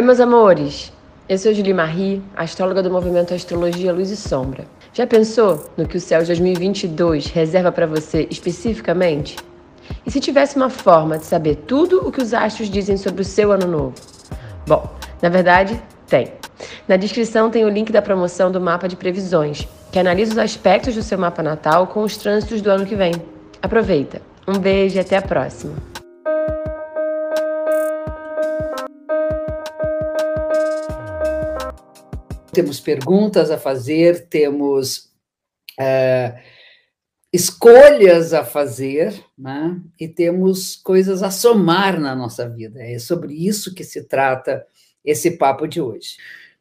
Oi, meus amores. Eu sou Julie Marie, astróloga do movimento Astrologia Luz e Sombra. Já pensou no que o céu de 2022 reserva para você especificamente? E se tivesse uma forma de saber tudo o que os astros dizem sobre o seu ano novo? Bom, na verdade, tem. Na descrição tem o link da promoção do mapa de previsões, que analisa os aspectos do seu mapa natal com os trânsitos do ano que vem. Aproveita! Um beijo e até a próxima! Temos perguntas a fazer, temos é, escolhas a fazer, né? e temos coisas a somar na nossa vida. É sobre isso que se trata esse papo de hoje.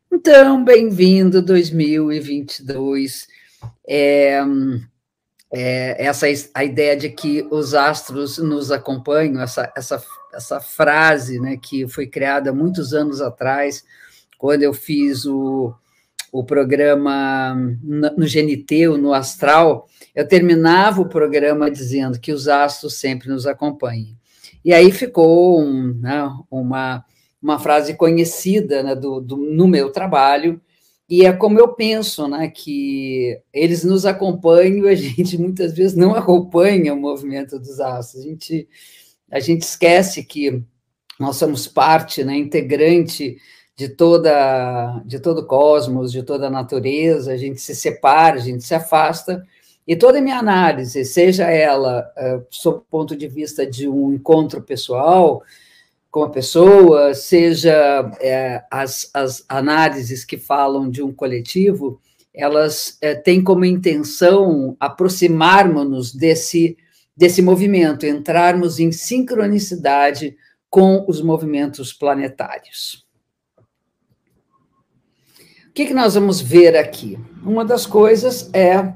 Então, bem-vindo 2022. É, é, essa a ideia de que os astros nos acompanham, essa, essa, essa frase né, que foi criada muitos anos atrás, quando eu fiz o, o programa no GNT, no Astral, eu terminava o programa dizendo que os astros sempre nos acompanhem. E aí ficou um, né, uma, uma frase conhecida né, do, do, no meu trabalho, e é como eu penso, né, que eles nos acompanham e a gente muitas vezes não acompanha o movimento dos astros. A gente, a gente esquece que nós somos parte, né, integrante de toda de todo o cosmos, de toda a natureza, a gente se separa, a gente se afasta, e toda a minha análise, seja ela uh, sob o ponto de vista de um encontro pessoal, com a pessoa, seja é, as, as análises que falam de um coletivo, elas é, têm como intenção aproximarmos-nos desse, desse movimento, entrarmos em sincronicidade com os movimentos planetários. Que, que nós vamos ver aqui? Uma das coisas é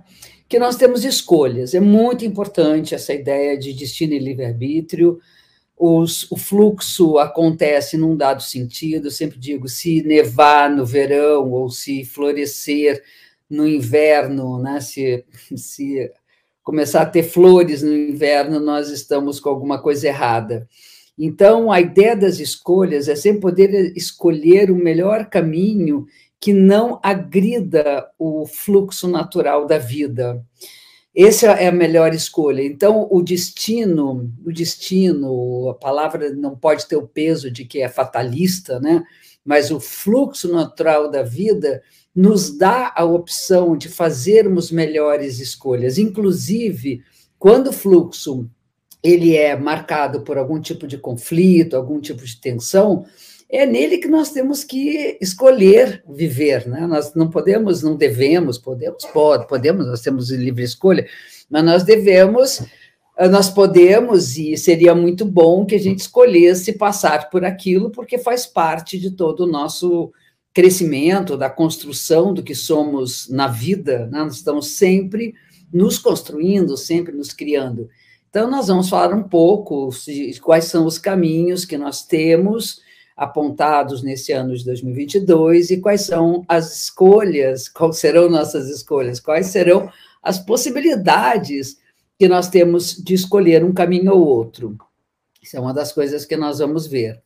que nós temos escolhas. É muito importante essa ideia de destino e livre-arbítrio, o fluxo acontece num dado sentido, eu sempre digo, se nevar no verão ou se florescer no inverno, né, se, se começar a ter flores no inverno, nós estamos com alguma coisa errada. Então, a ideia das escolhas é sempre poder escolher o melhor caminho que não agrida o fluxo natural da vida. Essa é a melhor escolha. Então, o destino, o destino, a palavra não pode ter o peso de que é fatalista, né? Mas o fluxo natural da vida nos dá a opção de fazermos melhores escolhas, inclusive quando o fluxo ele é marcado por algum tipo de conflito, algum tipo de tensão, é nele que nós temos que escolher viver, né? Nós não podemos, não devemos, podemos, pode, podemos, nós temos livre escolha, mas nós devemos, eh, nós podemos e seria muito bom que a gente escolhesse passar por aquilo, porque faz parte de todo o nosso crescimento, da construção do que somos na vida, né? Nós estamos sempre nos construindo, sempre nos criando. Então, nós vamos falar um pouco de quais são os caminhos que nós temos apontados nesse ano de 2022 e quais são as escolhas, quais serão nossas escolhas, quais serão as possibilidades que nós temos de escolher um caminho ou outro. Isso é uma das coisas que nós vamos ver.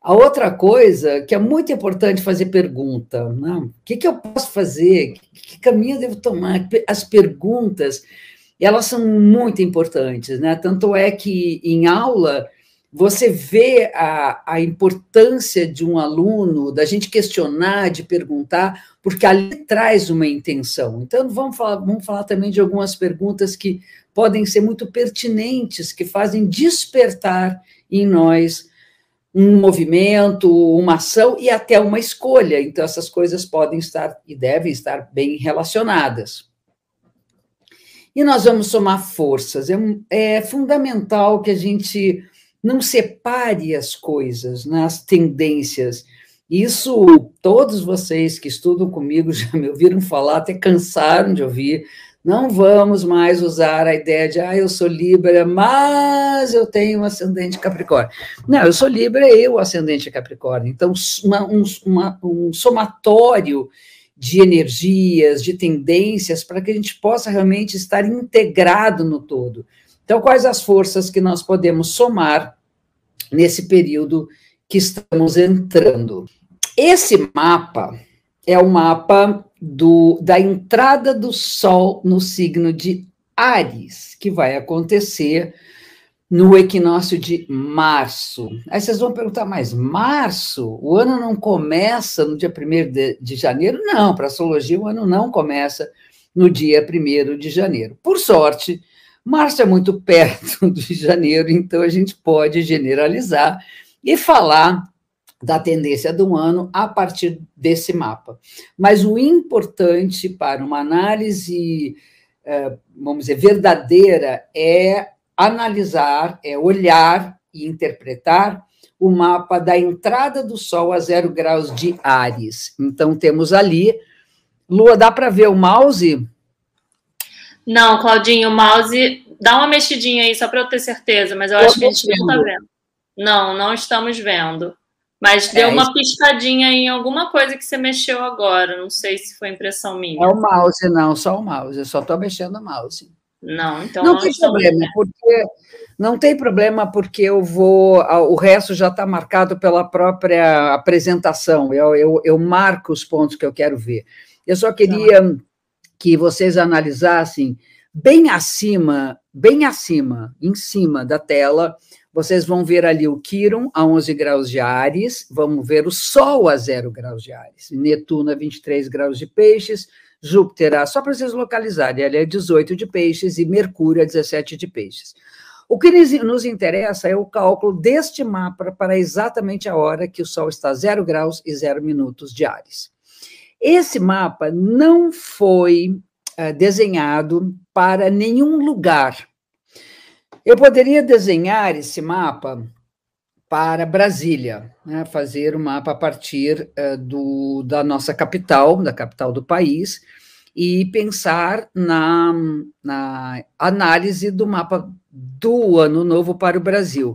A outra coisa que é muito importante fazer pergunta, né? o que, que eu posso fazer, que caminho eu devo tomar? As perguntas, elas são muito importantes, né? Tanto é que em aula você vê a, a importância de um aluno, da gente questionar, de perguntar, porque ali traz uma intenção. Então, vamos falar, vamos falar também de algumas perguntas que podem ser muito pertinentes, que fazem despertar em nós um movimento, uma ação e até uma escolha. Então, essas coisas podem estar e devem estar bem relacionadas. E nós vamos somar forças. É, é fundamental que a gente não separe as coisas, nas né, tendências. Isso, todos vocês que estudam comigo já me ouviram falar, até cansaram de ouvir. Não vamos mais usar a ideia de, ah, eu sou Libra, mas eu tenho um ascendente Capricórnio. Não, eu sou Libra e eu ascendente Capricórnio. Então, uma, um, uma, um somatório de energias, de tendências, para que a gente possa realmente estar integrado no todo. Então, quais as forças que nós podemos somar nesse período que estamos entrando. Esse mapa é o mapa do, da entrada do Sol no signo de Ares, que vai acontecer no equinócio de março. Aí vocês vão perguntar, mas março? O ano não começa no dia 1 de, de janeiro? Não, para a astrologia o ano não começa no dia 1 de janeiro. Por sorte, março é muito perto de janeiro, então a gente pode generalizar e falar da tendência do ano a partir desse mapa. Mas o importante para uma análise, é, vamos dizer, verdadeira é analisar, é olhar e interpretar o mapa da entrada do Sol a zero graus de Ares. Então, temos ali. Lua, dá para ver o mouse? Não, Claudinho, o mouse. Dá uma mexidinha aí, só para eu ter certeza, mas eu, eu acho que a gente não está vendo. Não, não estamos vendo. Mas deu é, uma piscadinha em alguma coisa que você mexeu agora. Não sei se foi impressão minha. É o mouse, não, só o mouse. Eu só estou mexendo o mouse. Não, então não, não tem problema, porque não tem problema porque eu vou, o resto já está marcado pela própria apresentação. Eu, eu, eu, marco os pontos que eu quero ver. Eu só queria tá. Que vocês analisassem bem acima, bem acima, em cima da tela, vocês vão ver ali o Quiron a 11 graus de Ares, vamos ver o Sol a 0 graus de Ares, Netuno a 23 graus de Peixes, Júpiter, a, só para vocês localizarem, ele é 18 de Peixes e Mercúrio a 17 de Peixes. O que nos interessa é o cálculo deste mapa para exatamente a hora que o Sol está 0 graus e 0 minutos de Ares. Esse mapa não foi uh, desenhado para nenhum lugar eu poderia desenhar esse mapa para Brasília, né, fazer o um mapa a partir uh, do, da nossa capital, da capital do país, e pensar na, na análise do mapa do Ano Novo para o Brasil.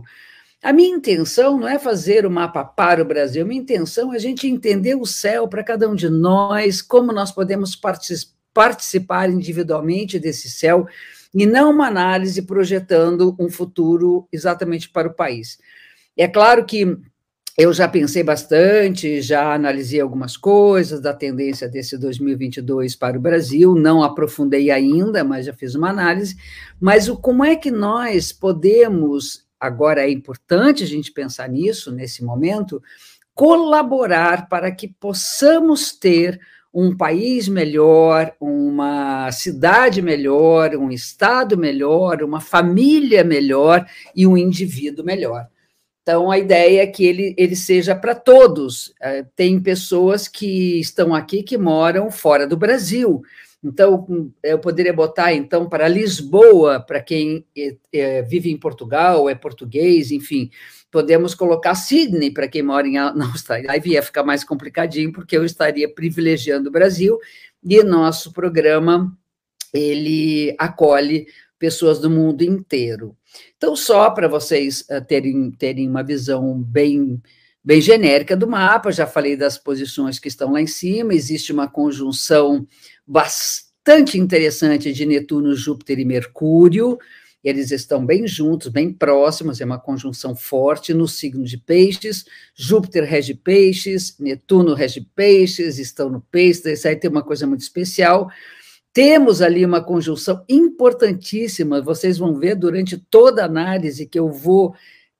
A minha intenção não é fazer o mapa para o Brasil, minha intenção é a gente entender o céu para cada um de nós, como nós podemos participar individualmente desse céu, e não uma análise projetando um futuro exatamente para o país. É claro que eu já pensei bastante, já analisei algumas coisas da tendência desse 2022 para o Brasil, não aprofundei ainda, mas já fiz uma análise. Mas o, como é que nós podemos, agora é importante a gente pensar nisso, nesse momento, colaborar para que possamos ter um país melhor, uma cidade melhor, um estado melhor, uma família melhor e um indivíduo melhor. Então, a ideia é que ele, ele seja para todos. É, tem pessoas que estão aqui que moram fora do Brasil. Então, eu poderia botar, então, para Lisboa, para quem é, vive em Portugal, é português, enfim, podemos colocar Sydney para quem mora em, na Austrália. Aí ia ficar mais complicadinho, porque eu estaria privilegiando o Brasil, e nosso programa, ele acolhe pessoas do mundo inteiro. Então, só para vocês uh, terem, terem uma visão bem, bem genérica do mapa, já falei das posições que estão lá em cima, existe uma conjunção bastante interessante de Netuno, Júpiter e Mercúrio, eles estão bem juntos, bem próximos, é uma conjunção forte no signo de Peixes. Júpiter rege Peixes, Netuno rege Peixes, estão no Peixes, isso aí tem uma coisa muito especial. Temos ali uma conjunção importantíssima, vocês vão ver durante toda a análise que eu vou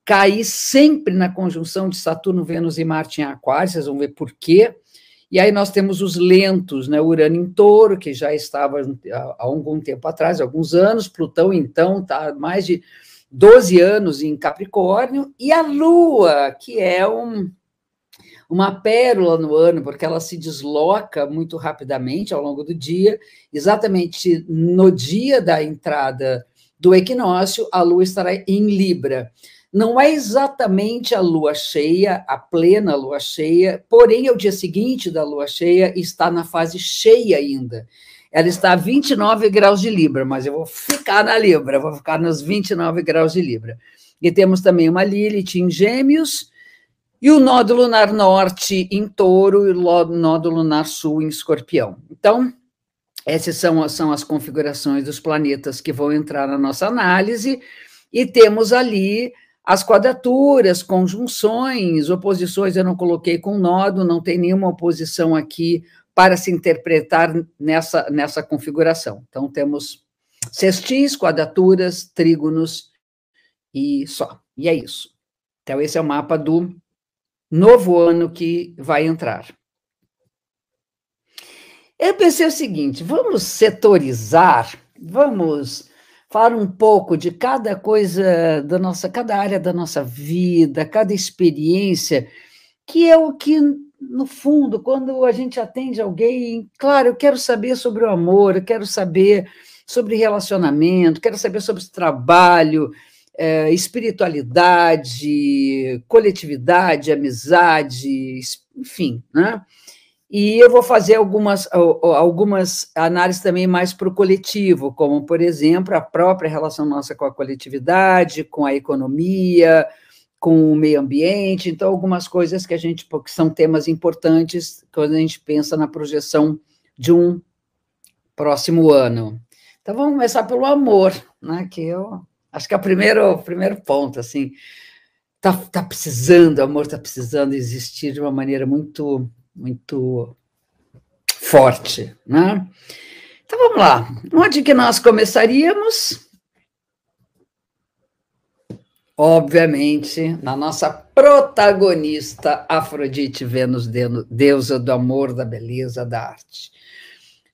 cair sempre na conjunção de Saturno, Vênus e Marte em Aquário, vocês vão ver por quê. E aí nós temos os lentos, né? Urano em touro, que já estava há algum tempo atrás, alguns anos, Plutão, então, está mais de 12 anos em Capricórnio, e a Lua, que é um, uma pérola no ano, porque ela se desloca muito rapidamente ao longo do dia, exatamente no dia da entrada do equinócio, a Lua estará em Libra. Não é exatamente a lua cheia, a plena lua cheia, porém, o dia seguinte da lua cheia está na fase cheia ainda. Ela está a 29 graus de Libra, mas eu vou ficar na Libra, vou ficar nos 29 graus de Libra. E temos também uma Lilith em Gêmeos, e o nódulo lunar norte em touro e o nódulo lunar sul em escorpião. Então, essas são, são as configurações dos planetas que vão entrar na nossa análise, e temos ali as quadraturas, conjunções, oposições eu não coloquei com nodo, não tem nenhuma oposição aqui para se interpretar nessa, nessa configuração. Então, temos sextis, quadraturas, trígonos e só. E é isso. Então, esse é o mapa do novo ano que vai entrar. Eu pensei o seguinte: vamos setorizar, vamos falar um pouco de cada coisa da nossa, cada área da nossa vida, cada experiência, que é o que, no fundo, quando a gente atende alguém, claro, eu quero saber sobre o amor, eu quero saber sobre relacionamento, quero saber sobre trabalho, é, espiritualidade, coletividade, amizade, enfim, né? E eu vou fazer algumas, algumas análises também mais para o coletivo, como, por exemplo, a própria relação nossa com a coletividade, com a economia, com o meio ambiente, então algumas coisas que a gente, que são temas importantes quando a gente pensa na projeção de um próximo ano. Então vamos começar pelo amor, né? Que eu acho que é o primeiro, o primeiro ponto, assim, tá, tá precisando, o amor está precisando existir de uma maneira muito muito forte, né? Então vamos lá. Onde que nós começaríamos? Obviamente, na nossa protagonista Afrodite Vênus, deusa do amor, da beleza, da arte.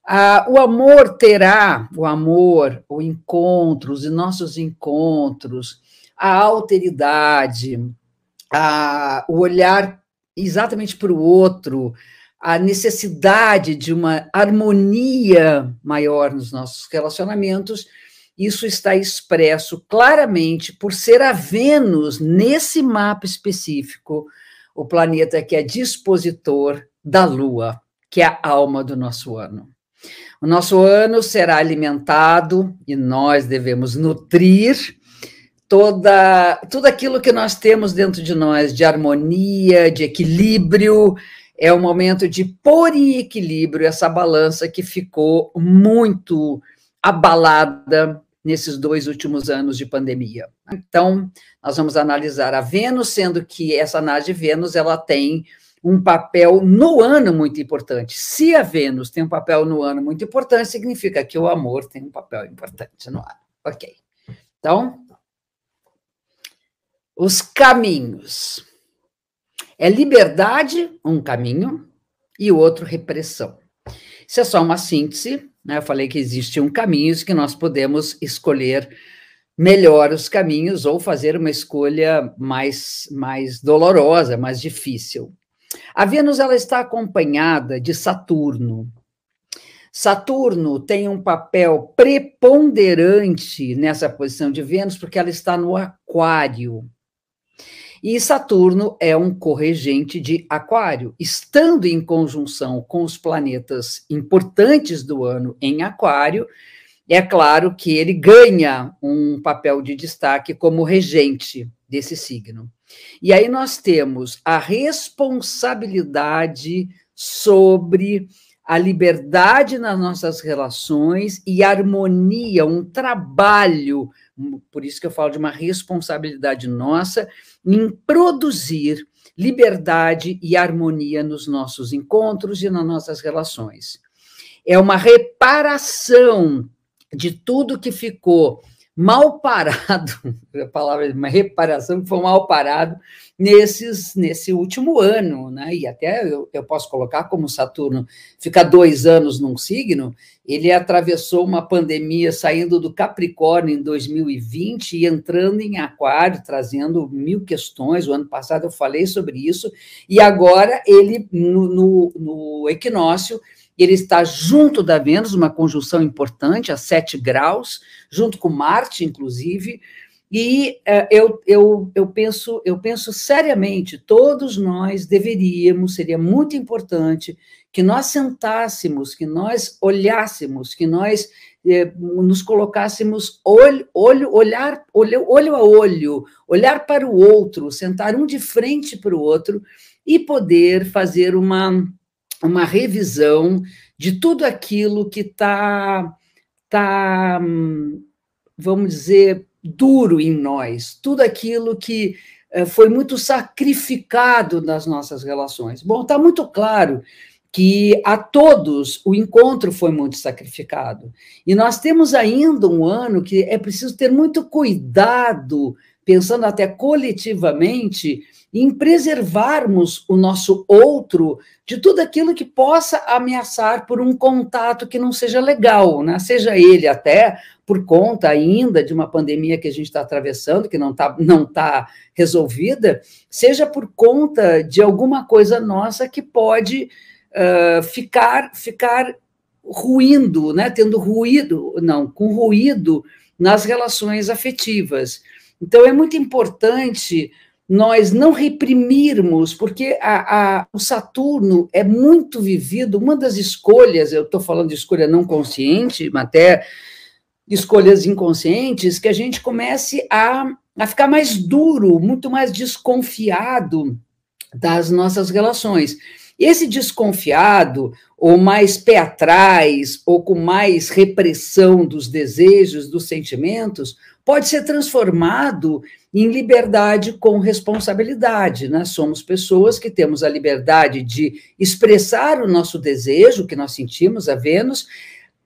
Ah, o amor terá, o amor, o encontro, os nossos encontros, a alteridade, a, o olhar exatamente para o outro, a necessidade de uma harmonia maior nos nossos relacionamentos, isso está expresso claramente por ser a Vênus, nesse mapa específico, o planeta que é dispositor da Lua, que é a alma do nosso ano. O nosso ano será alimentado e nós devemos nutrir toda tudo aquilo que nós temos dentro de nós de harmonia, de equilíbrio, é o momento de pôr em equilíbrio essa balança que ficou muito abalada nesses dois últimos anos de pandemia. Então, nós vamos analisar a Vênus, sendo que essa análise de Vênus ela tem um papel no ano muito importante. Se a Vênus tem um papel no ano muito importante, significa que o amor tem um papel importante no ano. Ok. Então, os caminhos. É liberdade, um caminho, e o outro, repressão. Isso é só uma síntese, né? Eu falei que existe um caminho que nós podemos escolher melhor os caminhos ou fazer uma escolha mais, mais dolorosa, mais difícil. A Vênus ela está acompanhada de Saturno. Saturno tem um papel preponderante nessa posição de Vênus porque ela está no Aquário. E Saturno é um corregente de Aquário, estando em conjunção com os planetas importantes do ano em Aquário, é claro que ele ganha um papel de destaque como regente desse signo. E aí nós temos a responsabilidade sobre a liberdade nas nossas relações e harmonia, um trabalho, por isso que eu falo de uma responsabilidade nossa em produzir liberdade e harmonia nos nossos encontros e nas nossas relações. É uma reparação de tudo que ficou mal parado, a palavra uma reparação que foi mal parado nesses, nesse último ano, né? E até eu, eu posso colocar como Saturno fica dois anos num signo, ele atravessou uma pandemia saindo do Capricórnio em 2020 e entrando em Aquário, trazendo mil questões. O ano passado eu falei sobre isso, e agora ele, no, no, no equinócio, ele está junto da Vênus, uma conjunção importante, a sete graus, junto com Marte, inclusive, e uh, eu, eu, eu, penso, eu penso seriamente, todos nós deveríamos, seria muito importante que nós sentássemos, que nós olhássemos, que nós eh, nos colocássemos olho, olho, olhar, olho, olho a olho, olhar para o outro, sentar um de frente para o outro e poder fazer uma uma revisão de tudo aquilo que está, tá, vamos dizer, duro em nós, tudo aquilo que eh, foi muito sacrificado nas nossas relações. Bom, está muito claro que a todos o encontro foi muito sacrificado. E nós temos ainda um ano que é preciso ter muito cuidado, pensando até coletivamente, em preservarmos o nosso outro de tudo aquilo que possa ameaçar por um contato que não seja legal, né? seja ele até por conta ainda de uma pandemia que a gente está atravessando, que não está não tá resolvida, seja por conta de alguma coisa nossa que pode uh, ficar, ficar ruindo, né? tendo ruído, não, com ruído nas relações afetivas. Então, é muito importante nós não reprimirmos, porque a, a, o Saturno é muito vivido, uma das escolhas, eu estou falando de escolha não consciente, até escolhas inconscientes, que a gente comece a, a ficar mais duro, muito mais desconfiado das nossas relações. Esse desconfiado, ou mais pé atrás, ou com mais repressão dos desejos, dos sentimentos, pode ser transformado em liberdade com responsabilidade. Né? Somos pessoas que temos a liberdade de expressar o nosso desejo, que nós sentimos a Vênus,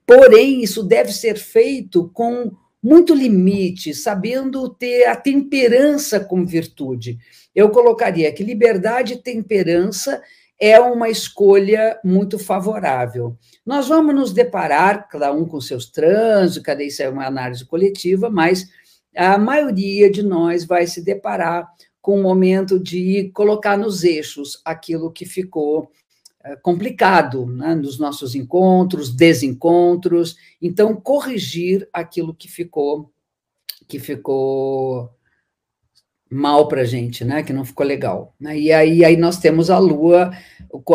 porém, isso deve ser feito com muito limite, sabendo ter a temperança como virtude. Eu colocaria que liberdade e temperança é uma escolha muito favorável. Nós vamos nos deparar, cada um com seus trânsitos, cada isso é uma análise coletiva, mas a maioria de nós vai se deparar com o momento de colocar nos eixos aquilo que ficou eh, complicado né, nos nossos encontros, desencontros, então corrigir aquilo que ficou que ficou mal para a gente, né? Que não ficou legal. Né? E aí, aí nós temos a Lua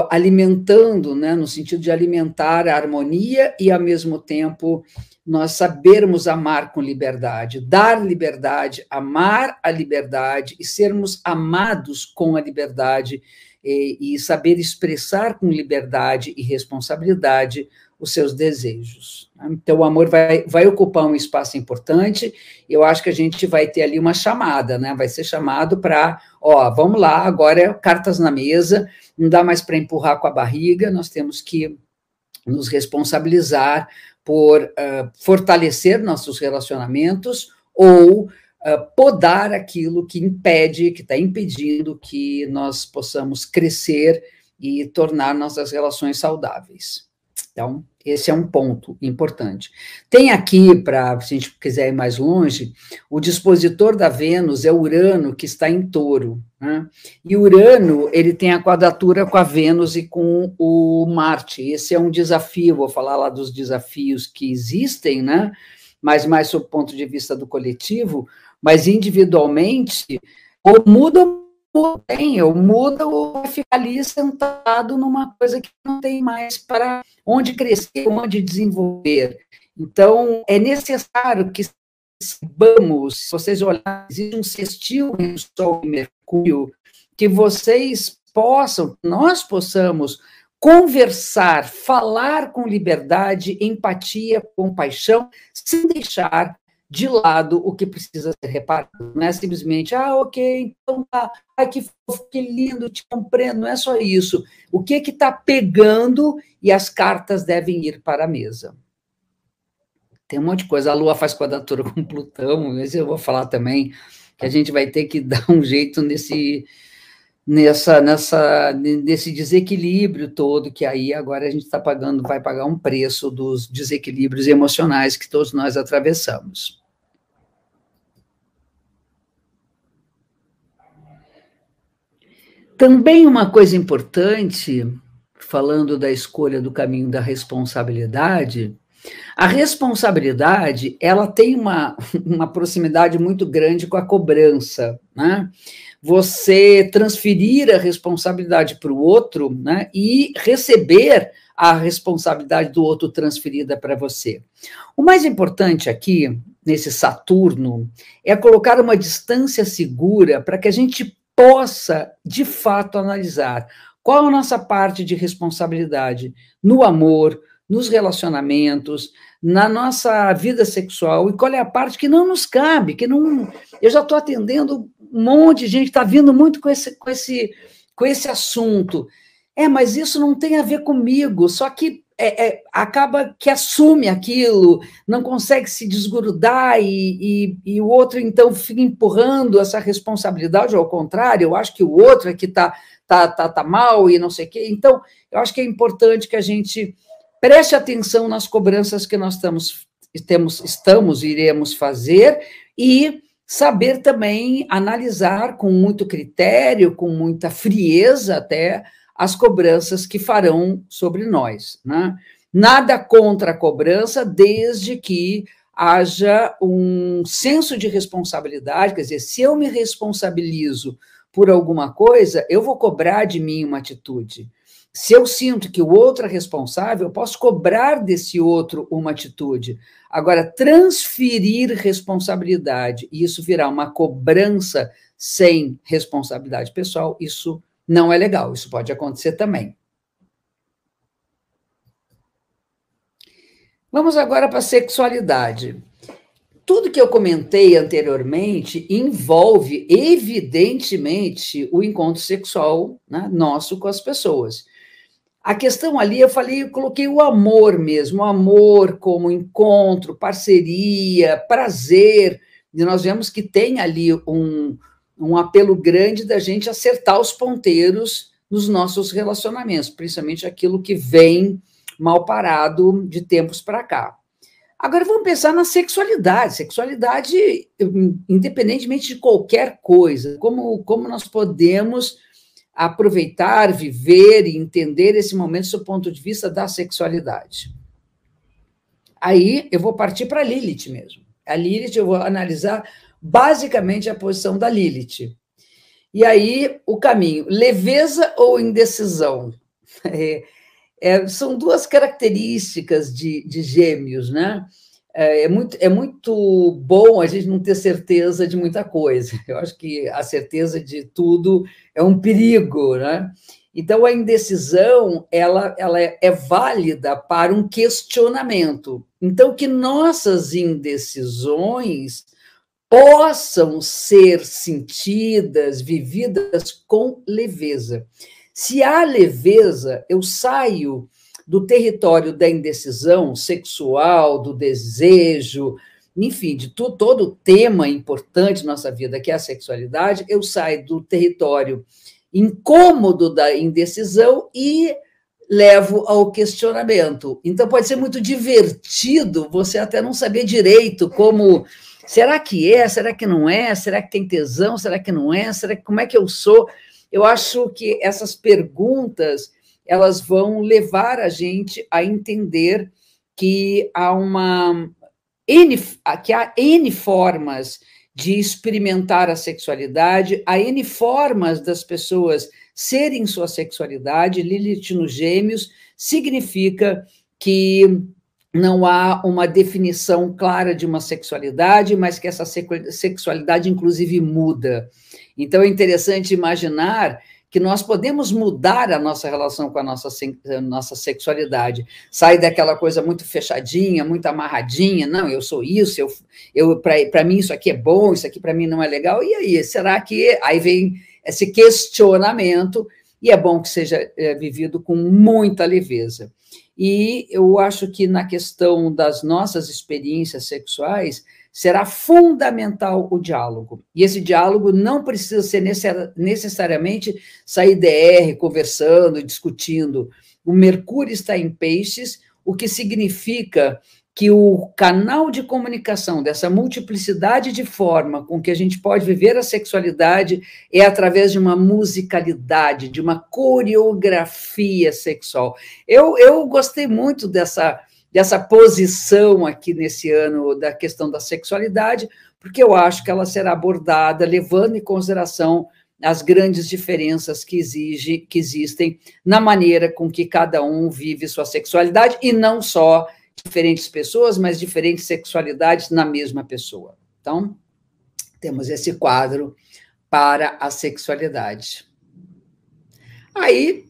alimentando, né? No sentido de alimentar a harmonia e, ao mesmo tempo, nós sabermos amar com liberdade, dar liberdade, amar a liberdade e sermos amados com a liberdade e, e saber expressar com liberdade e responsabilidade os seus desejos. Então, o amor vai, vai ocupar um espaço importante. Eu acho que a gente vai ter ali uma chamada, né? Vai ser chamado para, ó, vamos lá, agora é cartas na mesa, não dá mais para empurrar com a barriga, nós temos que nos responsabilizar por uh, fortalecer nossos relacionamentos ou uh, podar aquilo que impede, que está impedindo que nós possamos crescer e tornar nossas relações saudáveis. Então, esse é um ponto importante. Tem aqui, para se a gente quiser ir mais longe, o dispositor da Vênus é Urano, que está em touro. Né? E Urano, ele tem a quadratura com a Vênus e com o Marte. Esse é um desafio, vou falar lá dos desafios que existem, né? mas mais sob o ponto de vista do coletivo, mas individualmente, ou muda tem, eu mudo ou ficar ali sentado numa coisa que não tem mais para onde crescer, onde desenvolver. Então, é necessário que saibamos, se vocês olharem, existe um sextil em Sol e Mercúrio, que vocês possam, nós possamos conversar, falar com liberdade, empatia, compaixão, sem deixar de lado o que precisa ser reparado. Não é simplesmente, ah, ok, então tá, ai que que lindo, te compreendo. Não é só isso. O que que está pegando e as cartas devem ir para a mesa. Tem um monte de coisa. A Lua faz quadratura com Plutão, mas eu vou falar também que a gente vai ter que dar um jeito nesse nessa nessa nesse desequilíbrio todo que aí agora a gente está pagando vai pagar um preço dos desequilíbrios emocionais que todos nós atravessamos. Também uma coisa importante, falando da escolha do caminho da responsabilidade, a responsabilidade ela tem uma, uma proximidade muito grande com a cobrança, né? Você transferir a responsabilidade para o outro, né? E receber a responsabilidade do outro transferida para você. O mais importante aqui nesse Saturno é colocar uma distância segura para que a gente possa, de fato, analisar qual a nossa parte de responsabilidade no amor, nos relacionamentos, na nossa vida sexual e qual é a parte que não nos cabe, que não. Eu já estou atendendo um monte de gente, está vindo muito com esse, com, esse, com esse assunto. É, mas isso não tem a ver comigo, só que é, é, acaba que assume aquilo, não consegue se desgrudar e, e, e, o outro, então, fica empurrando essa responsabilidade, ao contrário, eu acho que o outro é que está tá, tá, tá mal e não sei o quê. Então, eu acho que é importante que a gente preste atenção nas cobranças que nós estamos, temos, estamos iremos fazer e saber também analisar com muito critério, com muita frieza até, as cobranças que farão sobre nós. Né? Nada contra a cobrança, desde que haja um senso de responsabilidade, quer dizer, se eu me responsabilizo por alguma coisa, eu vou cobrar de mim uma atitude. Se eu sinto que o outro é responsável, eu posso cobrar desse outro uma atitude. Agora, transferir responsabilidade e isso virar uma cobrança sem responsabilidade pessoal, isso não é legal. Isso pode acontecer também. Vamos agora para a sexualidade. Tudo que eu comentei anteriormente envolve, evidentemente, o encontro sexual né, nosso com as pessoas. A questão ali, eu falei, eu coloquei o amor mesmo, o amor como encontro, parceria, prazer. E nós vemos que tem ali um, um apelo grande da gente acertar os ponteiros nos nossos relacionamentos, principalmente aquilo que vem mal parado de tempos para cá. Agora vamos pensar na sexualidade. Sexualidade, independentemente de qualquer coisa, como, como nós podemos aproveitar, viver e entender esse momento do ponto de vista da sexualidade. Aí eu vou partir para Lilith mesmo. A Lilith eu vou analisar basicamente a posição da Lilith. E aí o caminho, leveza ou indecisão? É, é, são duas características de, de gêmeos, né? É, é, muito, é muito bom a gente não ter certeza de muita coisa. Eu acho que a certeza de tudo é um perigo, né? Então, a indecisão, ela, ela é, é válida para um questionamento. Então, que nossas indecisões possam ser sentidas, vividas com leveza. Se há leveza, eu saio do território da indecisão sexual, do desejo, enfim, de tu, todo o tema importante na nossa vida, que é a sexualidade, eu saio do território incômodo da indecisão e levo ao questionamento. Então, pode ser muito divertido você até não saber direito como. Será que é? Será que não é? Será que tem tesão? Será que não é? Será que como é que eu sou? Eu acho que essas perguntas elas vão levar a gente a entender que há uma N, que há N formas de experimentar a sexualidade, há N formas das pessoas serem sua sexualidade. Lilith nos Gêmeos significa que não há uma definição clara de uma sexualidade, mas que essa sexualidade, inclusive, muda. Então, é interessante imaginar que nós podemos mudar a nossa relação com a nossa, a nossa sexualidade. Sai daquela coisa muito fechadinha, muito amarradinha, não, eu sou isso, eu, eu para mim isso aqui é bom, isso aqui para mim não é legal. E aí, será que aí vem esse questionamento e é bom que seja é, vivido com muita leveza. E eu acho que na questão das nossas experiências sexuais, será fundamental o diálogo. E esse diálogo não precisa ser necessariamente sair DR, conversando, discutindo. O Mercúrio está em peixes, o que significa que o canal de comunicação dessa multiplicidade de forma com que a gente pode viver a sexualidade é através de uma musicalidade, de uma coreografia sexual. Eu, eu gostei muito dessa dessa posição aqui nesse ano da questão da sexualidade, porque eu acho que ela será abordada levando em consideração as grandes diferenças que, exige, que existem na maneira com que cada um vive sua sexualidade, e não só diferentes pessoas, mas diferentes sexualidades na mesma pessoa. Então, temos esse quadro para a sexualidade. Aí,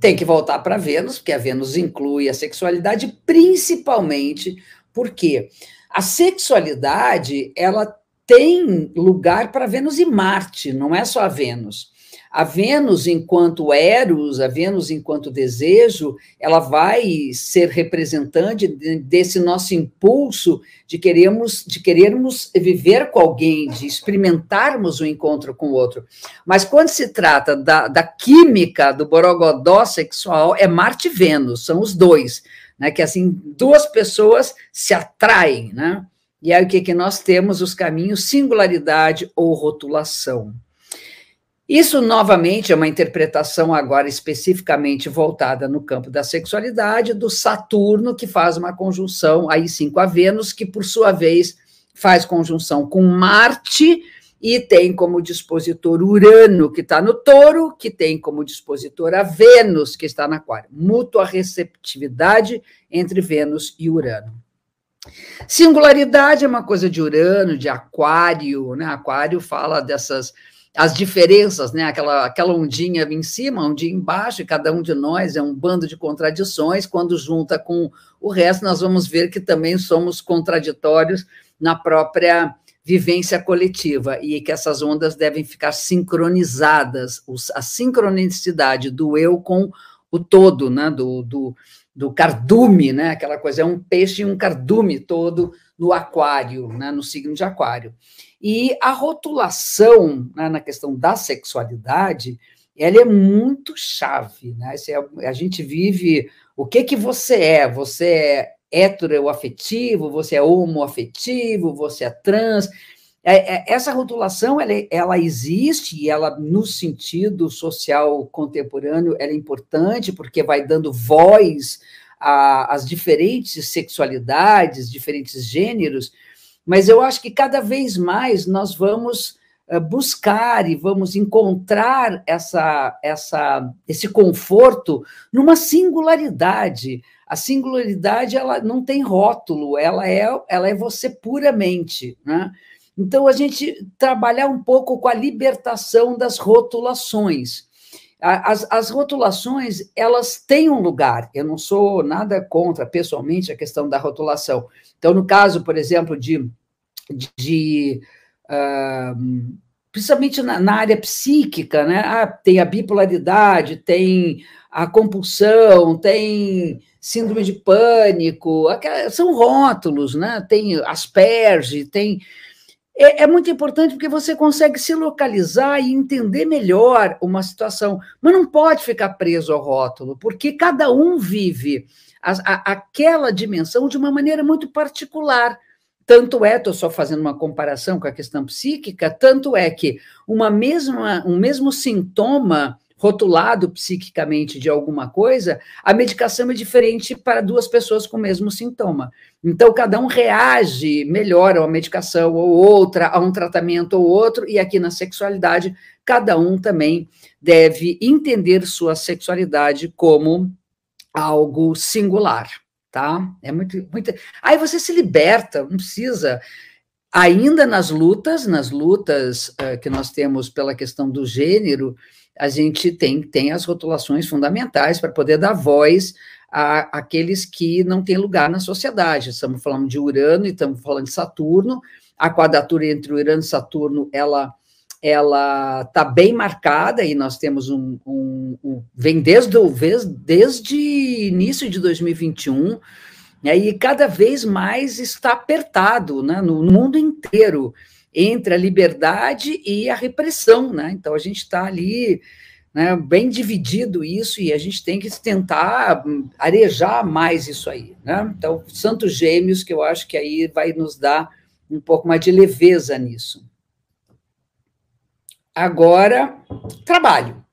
tem que voltar para Vênus, porque a Vênus inclui a sexualidade, principalmente porque a sexualidade ela tem lugar para Vênus e Marte, não é só a Vênus. A Vênus, enquanto Eros, a Vênus, enquanto desejo, ela vai ser representante desse nosso impulso de queremos, de querermos viver com alguém, de experimentarmos o um encontro com o outro. Mas quando se trata da, da química do borogodó sexual, é Marte e Vênus, são os dois, né? Que assim, duas pessoas se atraem, né? E aí o que, que nós temos? Os caminhos singularidade ou rotulação. Isso, novamente, é uma interpretação agora especificamente voltada no campo da sexualidade, do Saturno, que faz uma conjunção, aí sim, com a Vênus, que, por sua vez, faz conjunção com Marte, e tem como dispositor Urano, que está no touro, que tem como dispositor a Vênus, que está no aquário. Mútua receptividade entre Vênus e Urano. Singularidade é uma coisa de Urano, de Aquário, né? Aquário fala dessas as diferenças, né? Aquela, aquela ondinha em cima, ondinha embaixo, e cada um de nós é um bando de contradições. Quando junta com o resto, nós vamos ver que também somos contraditórios na própria vivência coletiva e que essas ondas devem ficar sincronizadas, a sincronicidade do eu com o todo, né? Do, do, do cardume, né? Aquela coisa é um peixe e um cardume todo no aquário, né? No signo de aquário. E a rotulação né, na questão da sexualidade, ela é muito chave, né? É, a gente vive o que que você é? Você é heteroafetivo, você é homoafetivo, você é trans. É, é, essa rotulação ela, ela existe e ela no sentido social contemporâneo ela é importante porque vai dando voz às diferentes sexualidades, diferentes gêneros, mas eu acho que cada vez mais nós vamos eh, buscar e vamos encontrar essa, essa, esse conforto numa singularidade. A singularidade ela não tem rótulo, ela é, ela é você puramente. Né? Então, a gente trabalhar um pouco com a libertação das rotulações. As, as rotulações, elas têm um lugar. Eu não sou nada contra, pessoalmente, a questão da rotulação. Então, no caso, por exemplo, de, de uh, principalmente na, na, área psíquica, né? Ah, tem a bipolaridade, tem a compulsão, tem síndrome de pânico, são rótulos, né? Tem asperge, tem é, é, muito importante porque você consegue se localizar e entender melhor uma situação, mas não pode ficar preso ao rótulo, porque cada um vive a, a, aquela dimensão de uma maneira muito particular. Tanto é, estou só fazendo uma comparação com a questão psíquica, tanto é que uma mesma, um mesmo sintoma rotulado psiquicamente de alguma coisa, a medicação é diferente para duas pessoas com o mesmo sintoma. Então, cada um reage melhor a uma medicação ou outra, a um tratamento ou outro, e aqui na sexualidade, cada um também deve entender sua sexualidade como algo singular, tá? É muito, muito. Aí você se liberta, não precisa. Ainda nas lutas, nas lutas uh, que nós temos pela questão do gênero, a gente tem, tem as rotulações fundamentais para poder dar voz a, aqueles que não têm lugar na sociedade. Estamos falando de Urano e estamos falando de Saturno. A quadratura entre Urano e Saturno, ela ela está bem marcada e nós temos um, um, um vem desde, desde início de 2021 né, e cada vez mais está apertado né, no mundo inteiro entre a liberdade e a repressão, né? Então a gente está ali né, bem dividido isso e a gente tem que tentar arejar mais isso aí, né? Então, Santos Gêmeos, que eu acho que aí vai nos dar um pouco mais de leveza nisso. Agora, trabalho.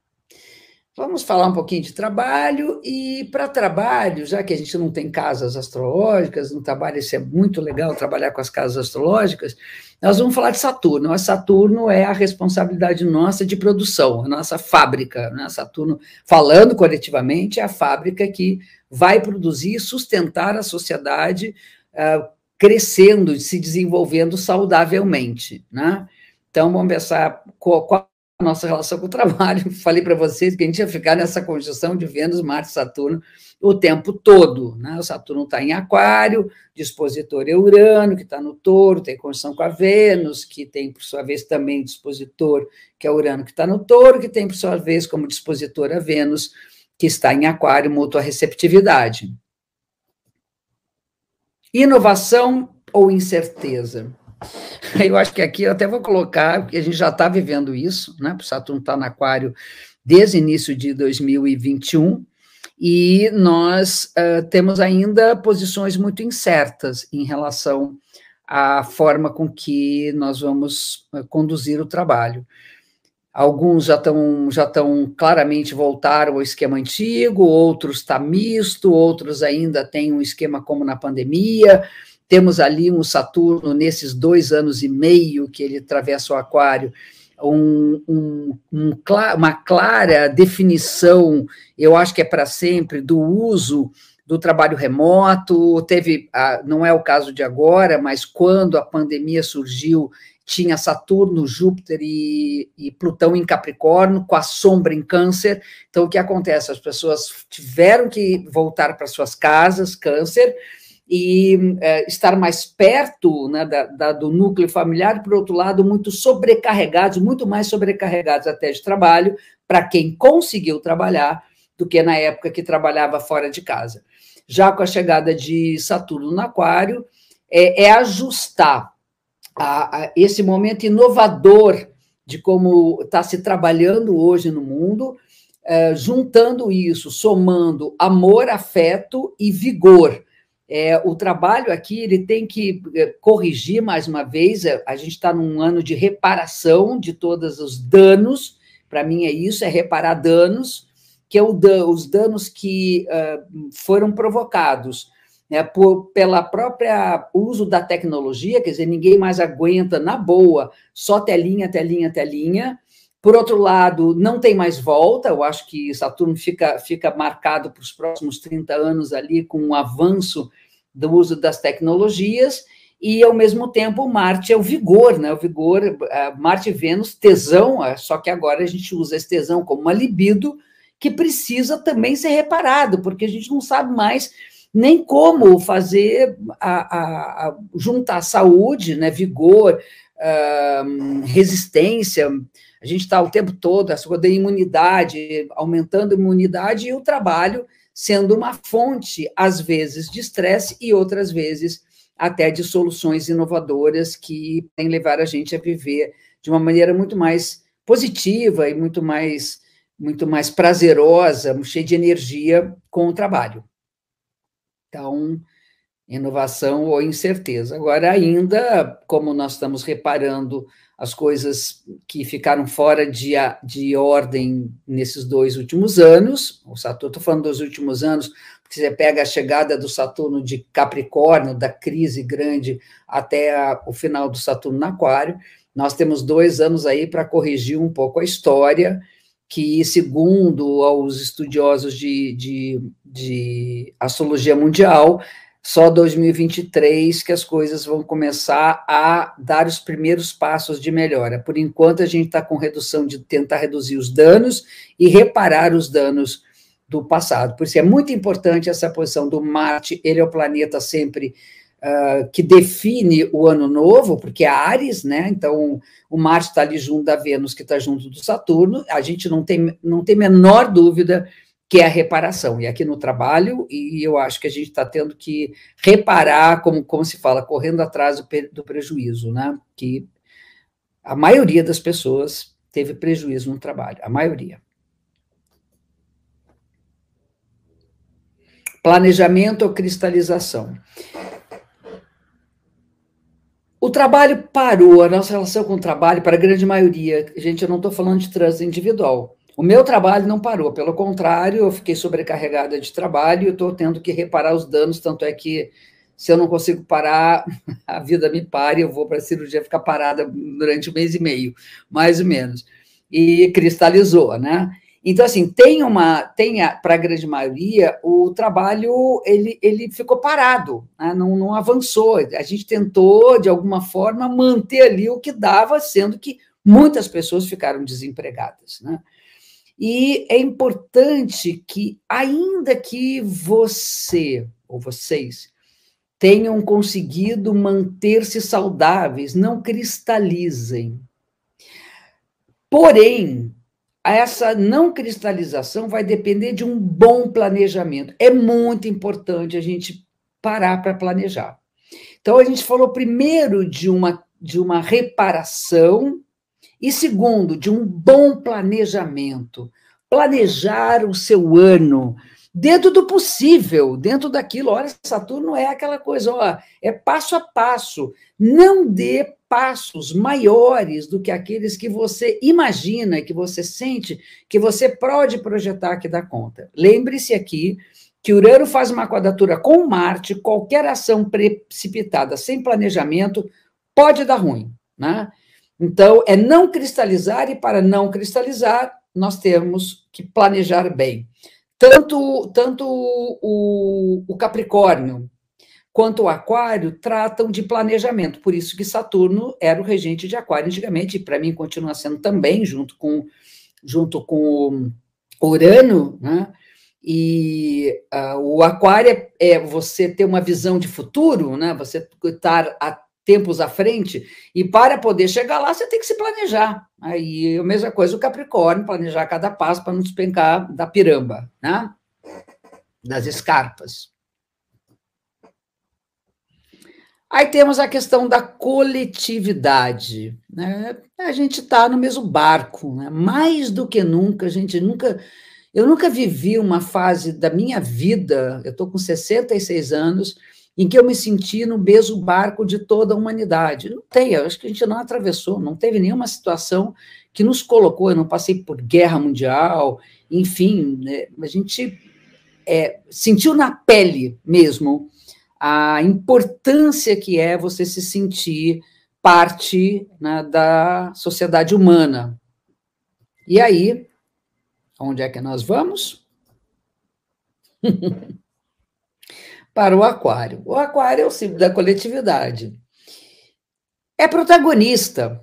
Vamos falar um pouquinho de trabalho, e para trabalho, já que a gente não tem casas astrológicas, no trabalho isso é muito legal trabalhar com as casas astrológicas, nós vamos falar de Saturno. A Saturno é a responsabilidade nossa de produção, a nossa fábrica. Né? Saturno, falando coletivamente, é a fábrica que vai produzir e sustentar a sociedade uh, crescendo, se desenvolvendo saudavelmente. Né? Então, vamos pensar qual, nossa relação com o trabalho. Falei para vocês que a gente ia ficar nessa conjunção de Vênus, Marte e Saturno o tempo todo. Né? O Saturno está em Aquário, dispositor é Urano, que está no touro, tem conjunção com a Vênus, que tem, por sua vez, também dispositor, que é Urano, que está no touro, que tem, por sua vez, como dispositor a Vênus, que está em Aquário, mútua receptividade. Inovação ou incerteza? Eu acho que aqui eu até vou colocar, porque a gente já está vivendo isso, né? O Saturno está no Aquário desde início de 2021, e nós uh, temos ainda posições muito incertas em relação à forma com que nós vamos uh, conduzir o trabalho. Alguns já estão já estão claramente voltaram ao esquema antigo, outros está misto, outros ainda têm um esquema como na pandemia. Temos ali um Saturno nesses dois anos e meio que ele atravessa o Aquário, um, um, um, uma clara definição, eu acho que é para sempre, do uso do trabalho remoto. Teve, não é o caso de agora, mas quando a pandemia surgiu, tinha Saturno, Júpiter e, e, Plutão em Capricórnio, com a sombra em Câncer. Então, o que acontece? As pessoas tiveram que voltar para suas casas, Câncer, e é, estar mais perto né, da, da, do núcleo familiar, por outro lado, muito sobrecarregados, muito mais sobrecarregados até de trabalho, para quem conseguiu trabalhar, do que na época que trabalhava fora de casa. Já com a chegada de Saturno no Aquário, é, é ajustar a, a esse momento inovador de como está se trabalhando hoje no mundo, é, juntando isso, somando amor, afeto e vigor é, o trabalho aqui ele tem que é, corrigir mais uma vez. É, a gente está num ano de reparação de todos os danos. Para mim é isso, é reparar danos, que é o, os danos que uh, foram provocados né, por, pela própria uso da tecnologia, quer dizer, ninguém mais aguenta na boa, só telinha, telinha, telinha. Por outro lado, não tem mais volta, eu acho que Saturno fica, fica marcado para os próximos 30 anos ali com um avanço do uso das tecnologias, e ao mesmo tempo Marte é o vigor, né? O vigor, Marte e Vênus, tesão, só que agora a gente usa esse tesão como uma libido que precisa também ser reparado, porque a gente não sabe mais nem como fazer a, a, a juntar saúde, né, vigor, uh, resistência. A gente está o tempo todo, a sua imunidade, aumentando a imunidade e o trabalho sendo uma fonte, às vezes, de estresse e outras vezes até de soluções inovadoras que podem levar a gente a viver de uma maneira muito mais positiva e muito mais muito mais prazerosa, cheia de energia com o trabalho. Então, inovação ou incerteza. Agora, ainda, como nós estamos reparando as coisas que ficaram fora de, de ordem nesses dois últimos anos. O Saturno, estou falando dos últimos anos, porque você pega a chegada do Saturno de Capricórnio, da crise grande, até a, o final do Saturno no Aquário. Nós temos dois anos aí para corrigir um pouco a história, que, segundo os estudiosos de, de, de astrologia mundial, só 2023 que as coisas vão começar a dar os primeiros passos de melhora. Por enquanto, a gente está com redução de tentar reduzir os danos e reparar os danos do passado. Por isso é muito importante essa posição do Marte, ele é o planeta sempre uh, que define o ano novo, porque é Ares, né? Então, o Marte está ali junto da Vênus, que está junto do Saturno, a gente não tem, não tem menor dúvida que é a reparação. E aqui no trabalho, e eu acho que a gente está tendo que reparar, como, como se fala, correndo atrás do, do prejuízo, né? Que a maioria das pessoas teve prejuízo no trabalho, a maioria. Planejamento ou cristalização. O trabalho parou, a nossa relação com o trabalho, para a grande maioria, gente, eu não estou falando de trânsito individual, o meu trabalho não parou, pelo contrário, eu fiquei sobrecarregada de trabalho e estou tendo que reparar os danos, tanto é que se eu não consigo parar, a vida me para e eu vou para a cirurgia ficar parada durante um mês e meio, mais ou menos. E cristalizou, né? Então, assim, tem uma, tem para a grande maioria, o trabalho, ele, ele ficou parado, né? não, não avançou. A gente tentou, de alguma forma, manter ali o que dava, sendo que muitas pessoas ficaram desempregadas. Né? E é importante que, ainda que você ou vocês tenham conseguido manter-se saudáveis, não cristalizem. Porém, essa não cristalização vai depender de um bom planejamento. É muito importante a gente parar para planejar. Então, a gente falou primeiro de uma, de uma reparação e segundo, de um bom planejamento. Planejar o seu ano dentro do possível, dentro daquilo. Olha, Saturno é aquela coisa, ó, é passo a passo. Não dê passos maiores do que aqueles que você imagina, que você sente, que você pode projetar que dá conta. Lembre-se aqui que Urano faz uma quadratura com Marte, qualquer ação precipitada sem planejamento pode dar ruim, né? Então, é não cristalizar, e para não cristalizar, nós temos que planejar bem. Tanto, tanto o, o Capricórnio quanto o Aquário tratam de planejamento, por isso que Saturno era o regente de Aquário antigamente, e para mim continua sendo também, junto com, junto com Urano, né? E uh, o Aquário é, é, você ter uma visão de futuro, né? Você estar tempos à frente, e para poder chegar lá, você tem que se planejar. Aí a mesma coisa o Capricórnio, planejar cada passo para não despencar da piramba, né? das escarpas. Aí temos a questão da coletividade. Né? A gente está no mesmo barco, né? mais do que nunca, a gente nunca. Eu nunca vivi uma fase da minha vida, eu estou com 66 anos, em que eu me senti no mesmo barco de toda a humanidade. Não tem, eu acho que a gente não atravessou, não teve nenhuma situação que nos colocou, eu não passei por guerra mundial, enfim, né, a gente é, sentiu na pele mesmo a importância que é você se sentir parte né, da sociedade humana. E aí, onde é que nós vamos? para o Aquário. O Aquário é o símbolo da coletividade. É protagonista.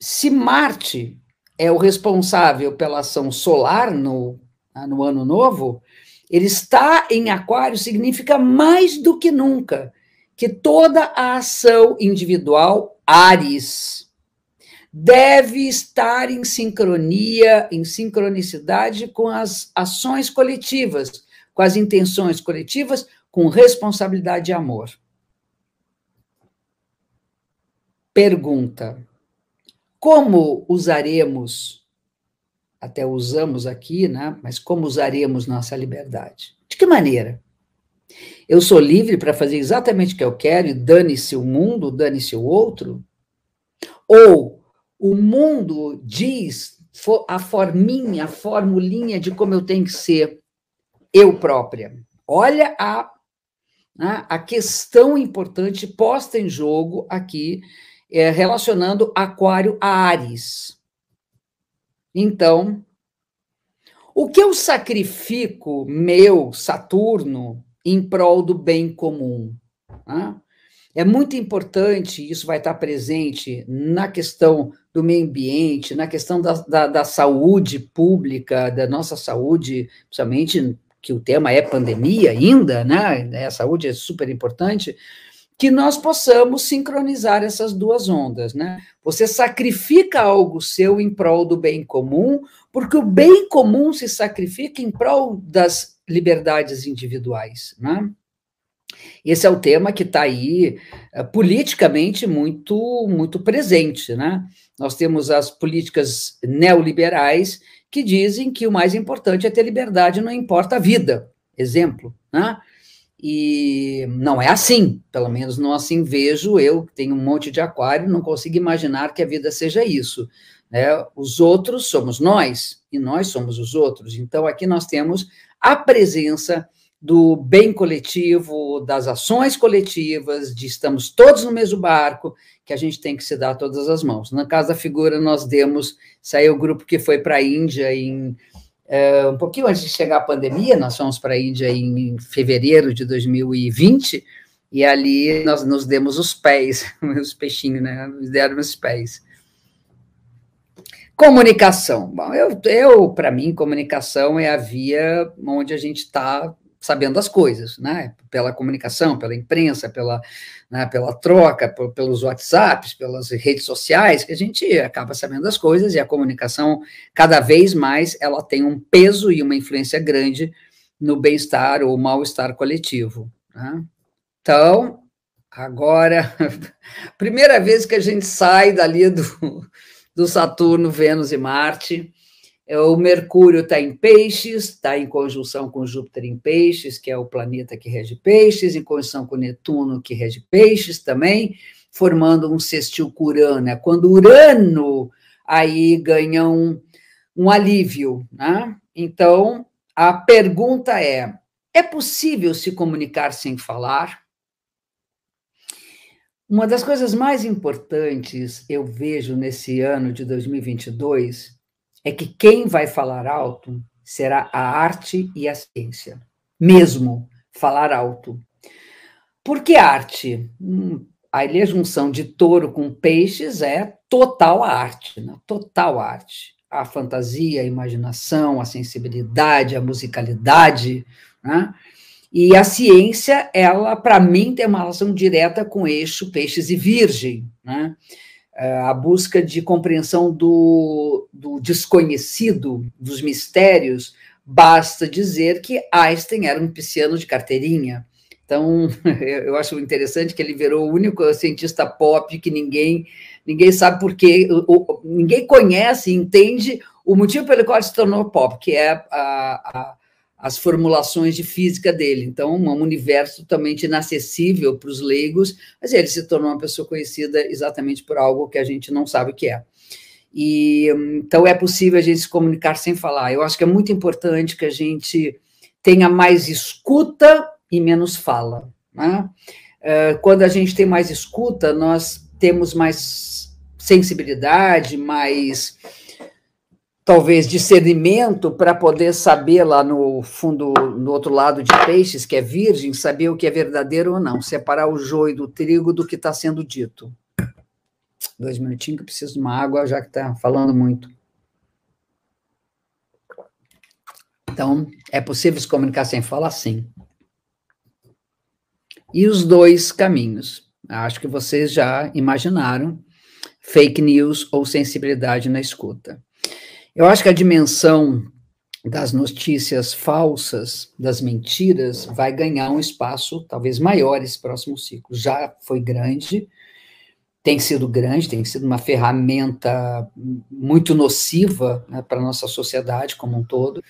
Se Marte é o responsável pela ação solar no, no ano novo, ele está em Aquário significa mais do que nunca que toda a ação individual, Ares, deve estar em sincronia, em sincronicidade com as ações coletivas, com as intenções coletivas, com responsabilidade e amor. Pergunta: como usaremos, até usamos aqui, né? Mas como usaremos nossa liberdade? De que maneira? Eu sou livre para fazer exatamente o que eu quero e dane-se o mundo, dane-se o outro? Ou o mundo diz a forminha, a formulinha de como eu tenho que ser eu própria? Olha a né, a questão importante posta em jogo aqui, é, relacionando Aquário a Ares. Então, o que eu sacrifico, meu, Saturno, em prol do bem comum? Né? É muito importante, isso vai estar presente na questão do meio ambiente, na questão da, da, da saúde pública, da nossa saúde, principalmente que o tema é pandemia ainda, né? A saúde é super importante, que nós possamos sincronizar essas duas ondas, né? Você sacrifica algo seu em prol do bem comum, porque o bem comum se sacrifica em prol das liberdades individuais, né? Esse é o tema que está aí uh, politicamente muito muito presente, né? Nós temos as políticas neoliberais que dizem que o mais importante é ter liberdade, não importa a vida. Exemplo, né? E não é assim, pelo menos não assim vejo eu, que tenho um monte de aquário, não consigo imaginar que a vida seja isso. Né? Os outros somos nós, e nós somos os outros. Então, aqui nós temos a presença do bem coletivo, das ações coletivas, de estamos todos no mesmo barco, que a gente tem que se dar todas as mãos. Na casa da figura, nós demos, saiu o grupo que foi para a Índia em é, um pouquinho antes de chegar a pandemia, nós fomos para a Índia em fevereiro de 2020, e ali nós nos demos os pés, os peixinhos, né? Nos deram os pés. Comunicação. Bom, eu, eu para mim, comunicação é a via onde a gente está sabendo as coisas, né? Pela comunicação, pela imprensa, pela, né, pela troca, por, pelos WhatsApps, pelas redes sociais, que a gente acaba sabendo as coisas e a comunicação, cada vez mais, ela tem um peso e uma influência grande no bem-estar ou mal-estar coletivo. Né? Então, agora, primeira vez que a gente sai dali do, do Saturno, Vênus e Marte, o Mercúrio está em Peixes, está em conjunção com Júpiter em Peixes, que é o planeta que rege Peixes, em conjunção com Netuno, que rege Peixes também, formando um sextil com Urano. É quando Urano aí ganha um, um alívio. Né? Então, a pergunta é: é possível se comunicar sem falar? Uma das coisas mais importantes eu vejo nesse ano de 2022 é que quem vai falar alto será a arte e a ciência. Mesmo falar alto. Por que arte? Hum, a junção de touro com peixes é total arte, né? total arte. A fantasia, a imaginação, a sensibilidade, a musicalidade. Né? E a ciência, ela, para mim, tem uma relação direta com eixo peixes e virgem. Né? A busca de compreensão do, do desconhecido, dos mistérios, basta dizer que Einstein era um pisciano de carteirinha. Então, eu acho interessante que ele virou o único cientista pop que ninguém ninguém sabe por quê, ninguém conhece, entende o motivo pelo qual se tornou pop, que é a, a as formulações de física dele. Então, um universo totalmente inacessível para os leigos, mas ele se tornou uma pessoa conhecida exatamente por algo que a gente não sabe o que é. E então é possível a gente se comunicar sem falar. Eu acho que é muito importante que a gente tenha mais escuta e menos fala. Né? É, quando a gente tem mais escuta, nós temos mais sensibilidade, mais talvez discernimento para poder saber lá no fundo, no outro lado de peixes, que é virgem, saber o que é verdadeiro ou não, separar o joio do trigo do que está sendo dito. Dois minutinhos que eu preciso de uma água, já que está falando muito. Então, é possível se comunicar sem falar? Sim. E os dois caminhos. Acho que vocês já imaginaram fake news ou sensibilidade na escuta. Eu acho que a dimensão das notícias falsas, das mentiras, vai ganhar um espaço talvez maior esse próximo ciclo. Já foi grande, tem sido grande, tem sido uma ferramenta muito nociva né, para a nossa sociedade como um todo,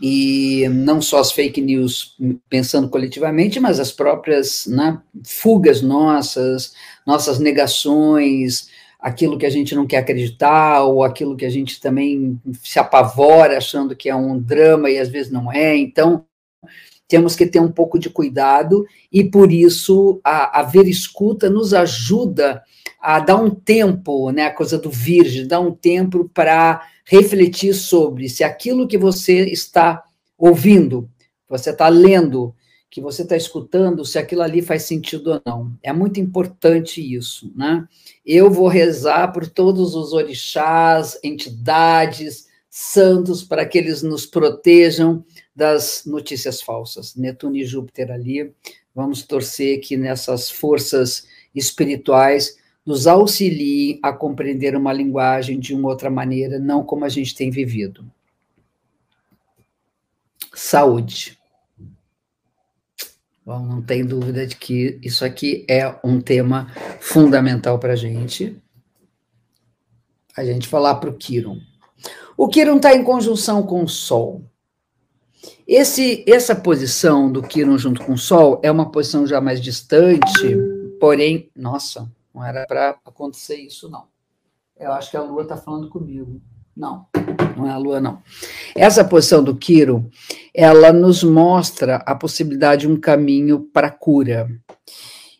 e não só as fake news pensando coletivamente, mas as próprias né, fugas nossas, nossas negações, aquilo que a gente não quer acreditar, ou aquilo que a gente também se apavora achando que é um drama e às vezes não é. Então, temos que ter um pouco de cuidado, e por isso a, ver escuta nos ajuda a dar um tempo, né, a coisa do virgem, dar um tempo para refletir sobre se aquilo que você está ouvindo, você está lendo, que você está escutando, se aquilo ali faz sentido ou não. É muito importante isso, né? Eu vou rezar por todos os orixás, entidades, santos, para que eles nos protejam das notícias falsas. Netuno e Júpiter ali, vamos torcer que nessas forças espirituais nos auxiliem a compreender uma linguagem de uma outra maneira, não como a gente tem vivido. Saúde. Bom, não tem dúvida de que isso aqui é um tema fundamental para a gente. A gente falar para o Quiron. O Quiron está em conjunção com o Sol. Esse, essa posição do Quiron junto com o Sol é uma posição já mais distante, porém, nossa, não era para acontecer isso, não. Eu acho que a Lua está falando comigo. Não, não é a Lua, não. Essa posição do Quiro, ela nos mostra a possibilidade de um caminho para a cura.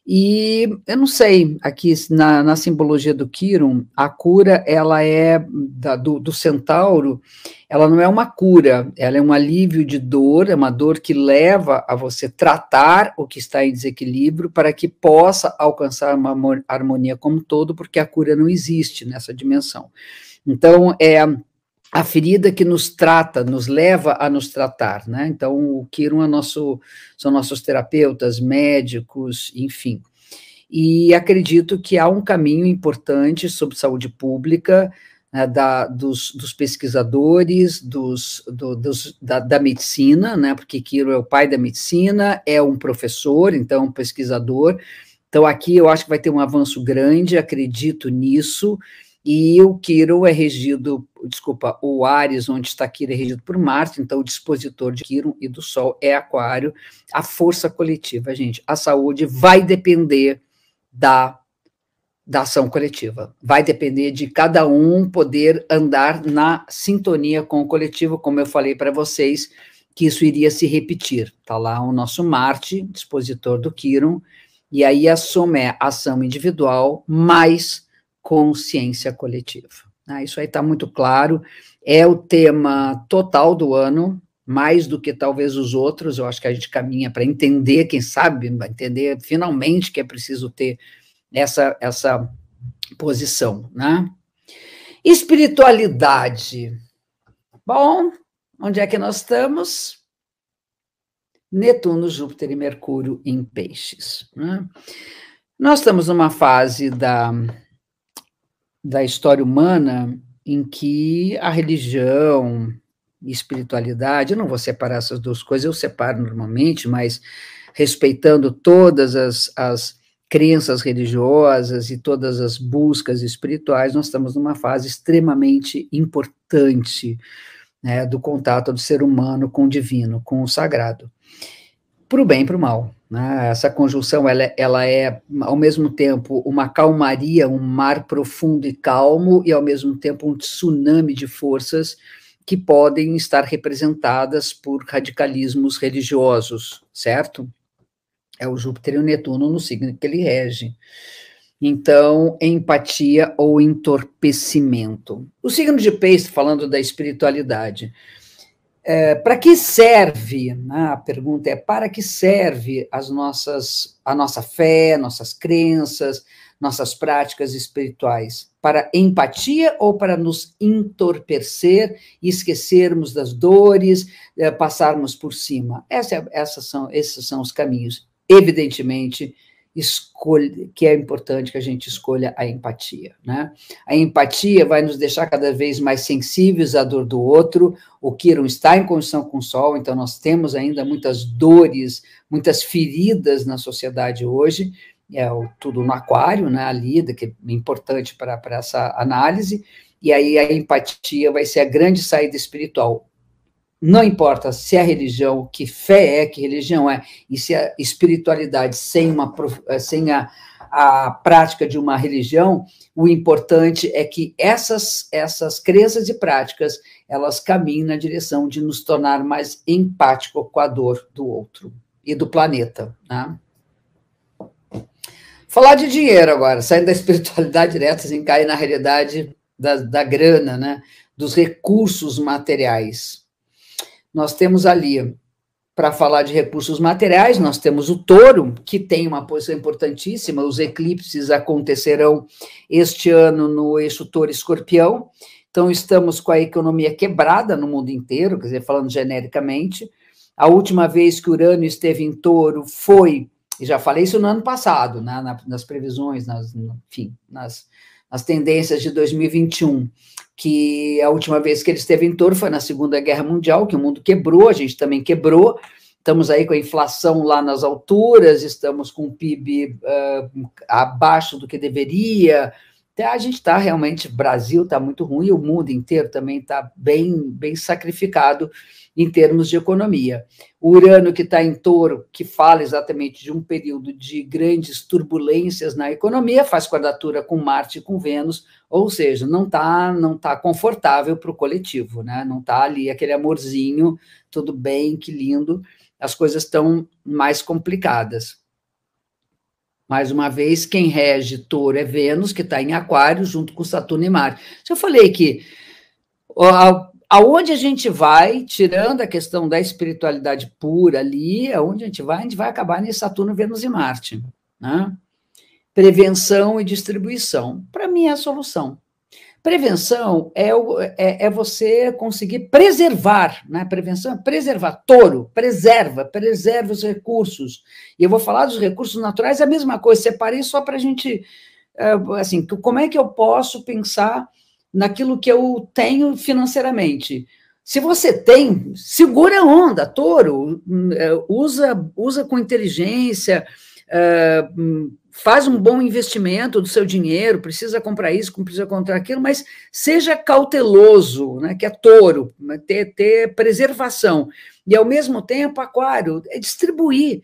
E eu não sei, aqui na, na simbologia do Quirum, a cura, ela é da, do, do, centauro, ela não é uma cura, ela é um alívio de dor, é uma dor que leva a você tratar o que está em desequilíbrio para que possa alcançar uma harmonia como um todo, porque a cura não existe nessa dimensão. Então, é a ferida que nos trata, nos leva a nos tratar, né? Então, o Kiron é nosso, são nossos terapeutas, médicos, enfim. E acredito que há um caminho importante sobre saúde pública, né, da, dos, dos, pesquisadores, dos, do, dos, da, da, medicina, né, porque Kiro é o pai da medicina, é um professor, então um pesquisador. Então, aqui eu acho que vai ter um avanço grande, acredito nisso, e o Quirón é regido, desculpa, o Ares, onde está Quirón, é regido por Marte, então o dispositor de Quirón e do Sol é Aquário, a força coletiva, gente. A saúde vai depender da, da ação coletiva, vai depender de cada um poder andar na sintonia com o coletivo, como eu falei para vocês, que isso iria se repetir. Está lá o nosso Marte, dispositor do Quirón, e aí a soma é ação individual mais consciência coletiva. Ah, isso aí está muito claro, é o tema total do ano, mais do que talvez os outros, eu acho que a gente caminha para entender, quem sabe, entender finalmente que é preciso ter essa, essa posição, né? Espiritualidade. Bom, onde é que nós estamos? Netuno, Júpiter e Mercúrio em peixes. Né? Nós estamos numa fase da da história humana em que a religião e espiritualidade, eu não vou separar essas duas coisas, eu separo normalmente, mas respeitando todas as, as crenças religiosas e todas as buscas espirituais, nós estamos numa fase extremamente importante né, do contato do ser humano com o divino, com o sagrado, para o bem e para o mal. Né? Essa conjunção ela, ela é, ao mesmo tempo, uma calmaria, um mar profundo e calmo, e, ao mesmo tempo, um tsunami de forças que podem estar representadas por radicalismos religiosos, certo? É o Júpiter e o Netuno no signo que ele rege. Então, empatia ou entorpecimento. O signo de Peixe, falando da espiritualidade, é, para que serve? Né? A pergunta é: para que serve as nossas, a nossa fé, nossas crenças, nossas práticas espirituais? Para empatia ou para nos entorpecer e esquecermos das dores, é, passarmos por cima? Essa, é, são, esses são os caminhos. Evidentemente, escolha, que é importante que a gente escolha a empatia, né? A empatia vai nos deixar cada vez mais sensíveis à dor do outro. O Kiron está em condição com o Sol, então nós temos ainda muitas dores, muitas feridas na sociedade hoje. É o, tudo no aquário, né? A lida, que é importante para essa análise. E aí a empatia vai ser a grande saída espiritual não importa se é religião, que fé é, que religião é, e se a espiritualidade sem, uma, eh, sem a, a prática de uma religião, o importante é que essas, essas crenças e práticas, elas caminhem na direção de nos tornar mais empático com a dor do outro e do planeta, né? Falar de dinheiro agora, saindo da espiritualidade direta, sem cair na realidade da, da grana, né? Dos recursos materiais nós temos ali, para falar de recursos materiais, nós temos o touro, que tem uma posição importantíssima, os eclipses acontecerão este ano no eixo touro-escorpião, então estamos com a economia quebrada no mundo inteiro, quer dizer, falando genericamente, a última vez que Urano esteve em touro foi, e já falei isso no ano passado, né, nas previsões, nas, enfim, nas, nas tendências de 2021, que a última vez que ele esteve em touro foi na Segunda Guerra Mundial, que o mundo quebrou, a gente também quebrou, estamos aí com a inflação lá nas alturas, estamos com o PIB uh, abaixo do que deveria, então, a gente está realmente, Brasil está muito ruim, o mundo inteiro também está bem, bem sacrificado em termos de economia. O Urano, que está em touro, que fala exatamente de um período de grandes turbulências na economia, faz quadratura com Marte e com Vênus, ou seja, não está não tá confortável para o coletivo, né? não está ali aquele amorzinho, tudo bem, que lindo, as coisas estão mais complicadas. Mais uma vez, quem rege touro é Vênus, que está em Aquário, junto com Saturno e Marte. Eu falei que aonde a gente vai, tirando a questão da espiritualidade pura ali, aonde a gente vai, a gente vai acabar nesse Saturno, Vênus e Marte. Né? Prevenção e distribuição. Para mim é a solução. Prevenção é, é, é, você conseguir preservar, né? Prevenção é preservar. Touro, preserva, preserva os recursos. E eu vou falar dos recursos naturais, é a mesma coisa, separei só para a gente, é, assim, como é que eu posso pensar naquilo que eu tenho financeiramente? Se você tem, segura a onda, touro, é, usa, usa com inteligência, uh, faz um bom investimento do seu dinheiro, precisa comprar isso, precisa comprar aquilo, mas seja cauteloso, né, que é touro, né, ter, ter preservação. E, ao mesmo tempo, aquário, é distribuir.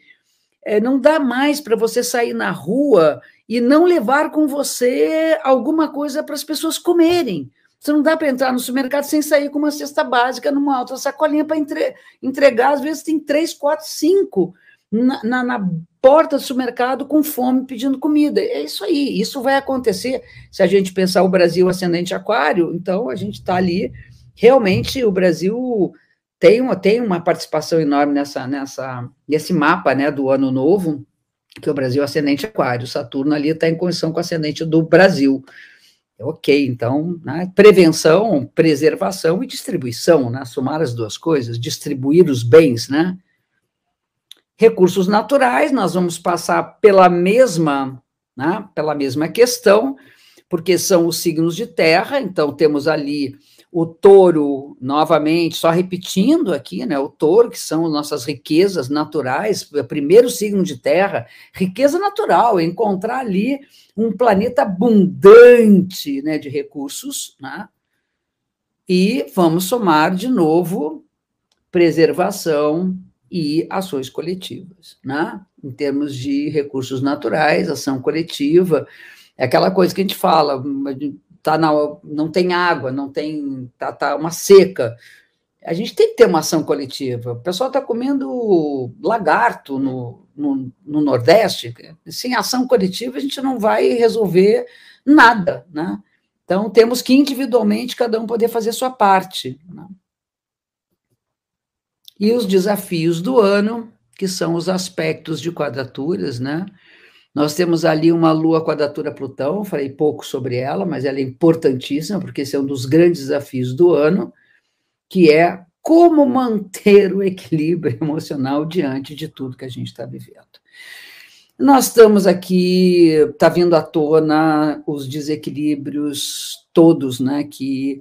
É, não dá mais para você sair na rua e não levar com você alguma coisa para as pessoas comerem. Você não dá para entrar no supermercado sem sair com uma cesta básica numa outra sacolinha para entre, entregar. Às vezes tem três, quatro, cinco na, na, na porta do supermercado com fome pedindo comida. É isso aí, isso vai acontecer. Se a gente pensar o Brasil ascendente aquário, então a gente está ali. Realmente o Brasil tem uma, tem uma participação enorme nessa, nessa, nesse mapa né, do ano novo, que é o Brasil ascendente aquário. Saturno ali está em condição com o ascendente do Brasil. Ok, então, né, prevenção, preservação e distribuição, né, somar as duas coisas, distribuir os bens, né? Recursos naturais, nós vamos passar pela mesma, né, pela mesma questão, porque são os signos de terra, então temos ali o touro, novamente, só repetindo aqui, né, o touro, que são nossas riquezas naturais, primeiro signo de terra, riqueza natural, encontrar ali um planeta abundante, né, de recursos, né, e vamos somar de novo preservação, e ações coletivas, né? Em termos de recursos naturais, ação coletiva, é aquela coisa que a gente fala, tá na, não tem água, não tem, tá, tá uma seca. A gente tem que ter uma ação coletiva. O pessoal está comendo lagarto no, no, no, Nordeste. Sem ação coletiva, a gente não vai resolver nada, né? Então, temos que individualmente cada um poder fazer sua parte. Né? E os desafios do ano, que são os aspectos de quadraturas, né? Nós temos ali uma lua quadratura Plutão, falei pouco sobre ela, mas ela é importantíssima, porque esse é um dos grandes desafios do ano, que é como manter o equilíbrio emocional diante de tudo que a gente está vivendo. Nós estamos aqui, está vindo à tona os desequilíbrios todos, né, que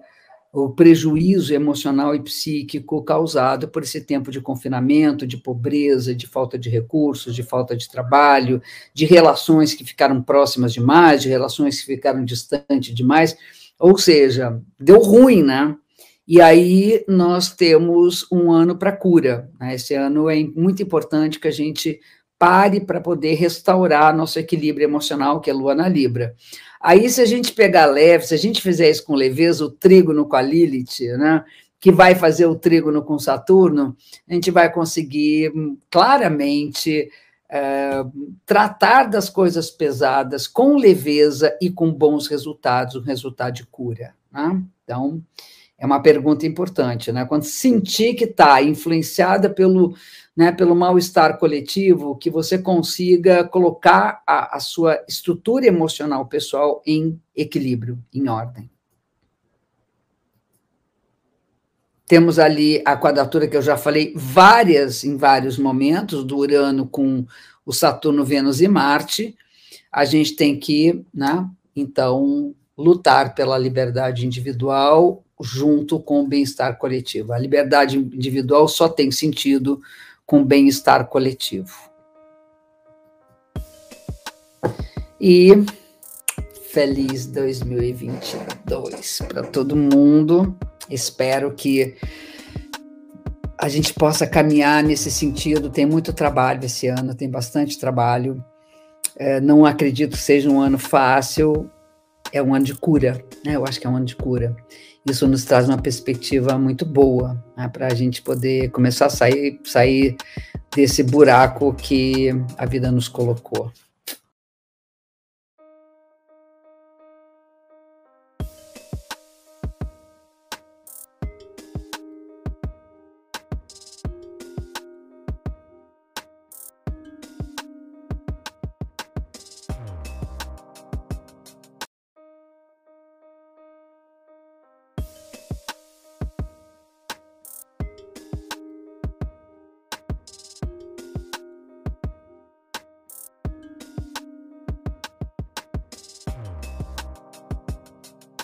o prejuízo emocional e psíquico causado por esse tempo de confinamento, de pobreza, de falta de recursos, de falta de trabalho, de relações que ficaram próximas demais, de relações que ficaram distantes demais. Ou seja, deu ruim, né? E aí nós temos um ano para cura. Né? Esse ano é muito importante que a gente pare para poder restaurar nosso equilíbrio emocional, que é Lua na Libra. Aí, se a gente pegar leve, se a gente fizer isso com leveza, o trígono com a Lilith, né, que vai fazer o trígono com Saturno, a gente vai conseguir hum, claramente é, tratar das coisas pesadas com leveza e com bons resultados, um resultado de cura. Né? Então, é uma pergunta importante, né? Quando sentir que está influenciada pelo né, pelo mal-estar coletivo, que você consiga colocar a, a sua estrutura emocional pessoal em equilíbrio, em ordem. Temos ali a quadratura que eu já falei várias em vários momentos do Urano com o Saturno, Vênus e Marte. A gente tem que, né, então, lutar pela liberdade individual junto com o bem-estar coletivo. A liberdade individual só tem sentido com bem-estar coletivo. E feliz 2022 para todo mundo. Espero que a gente possa caminhar nesse sentido. Tem muito trabalho esse ano, tem bastante trabalho. É, não acredito que seja um ano fácil. É um ano de cura, né? Eu acho que é um ano de cura isso nos traz uma perspectiva muito boa né, para a gente poder começar a sair, sair desse buraco que a vida nos colocou.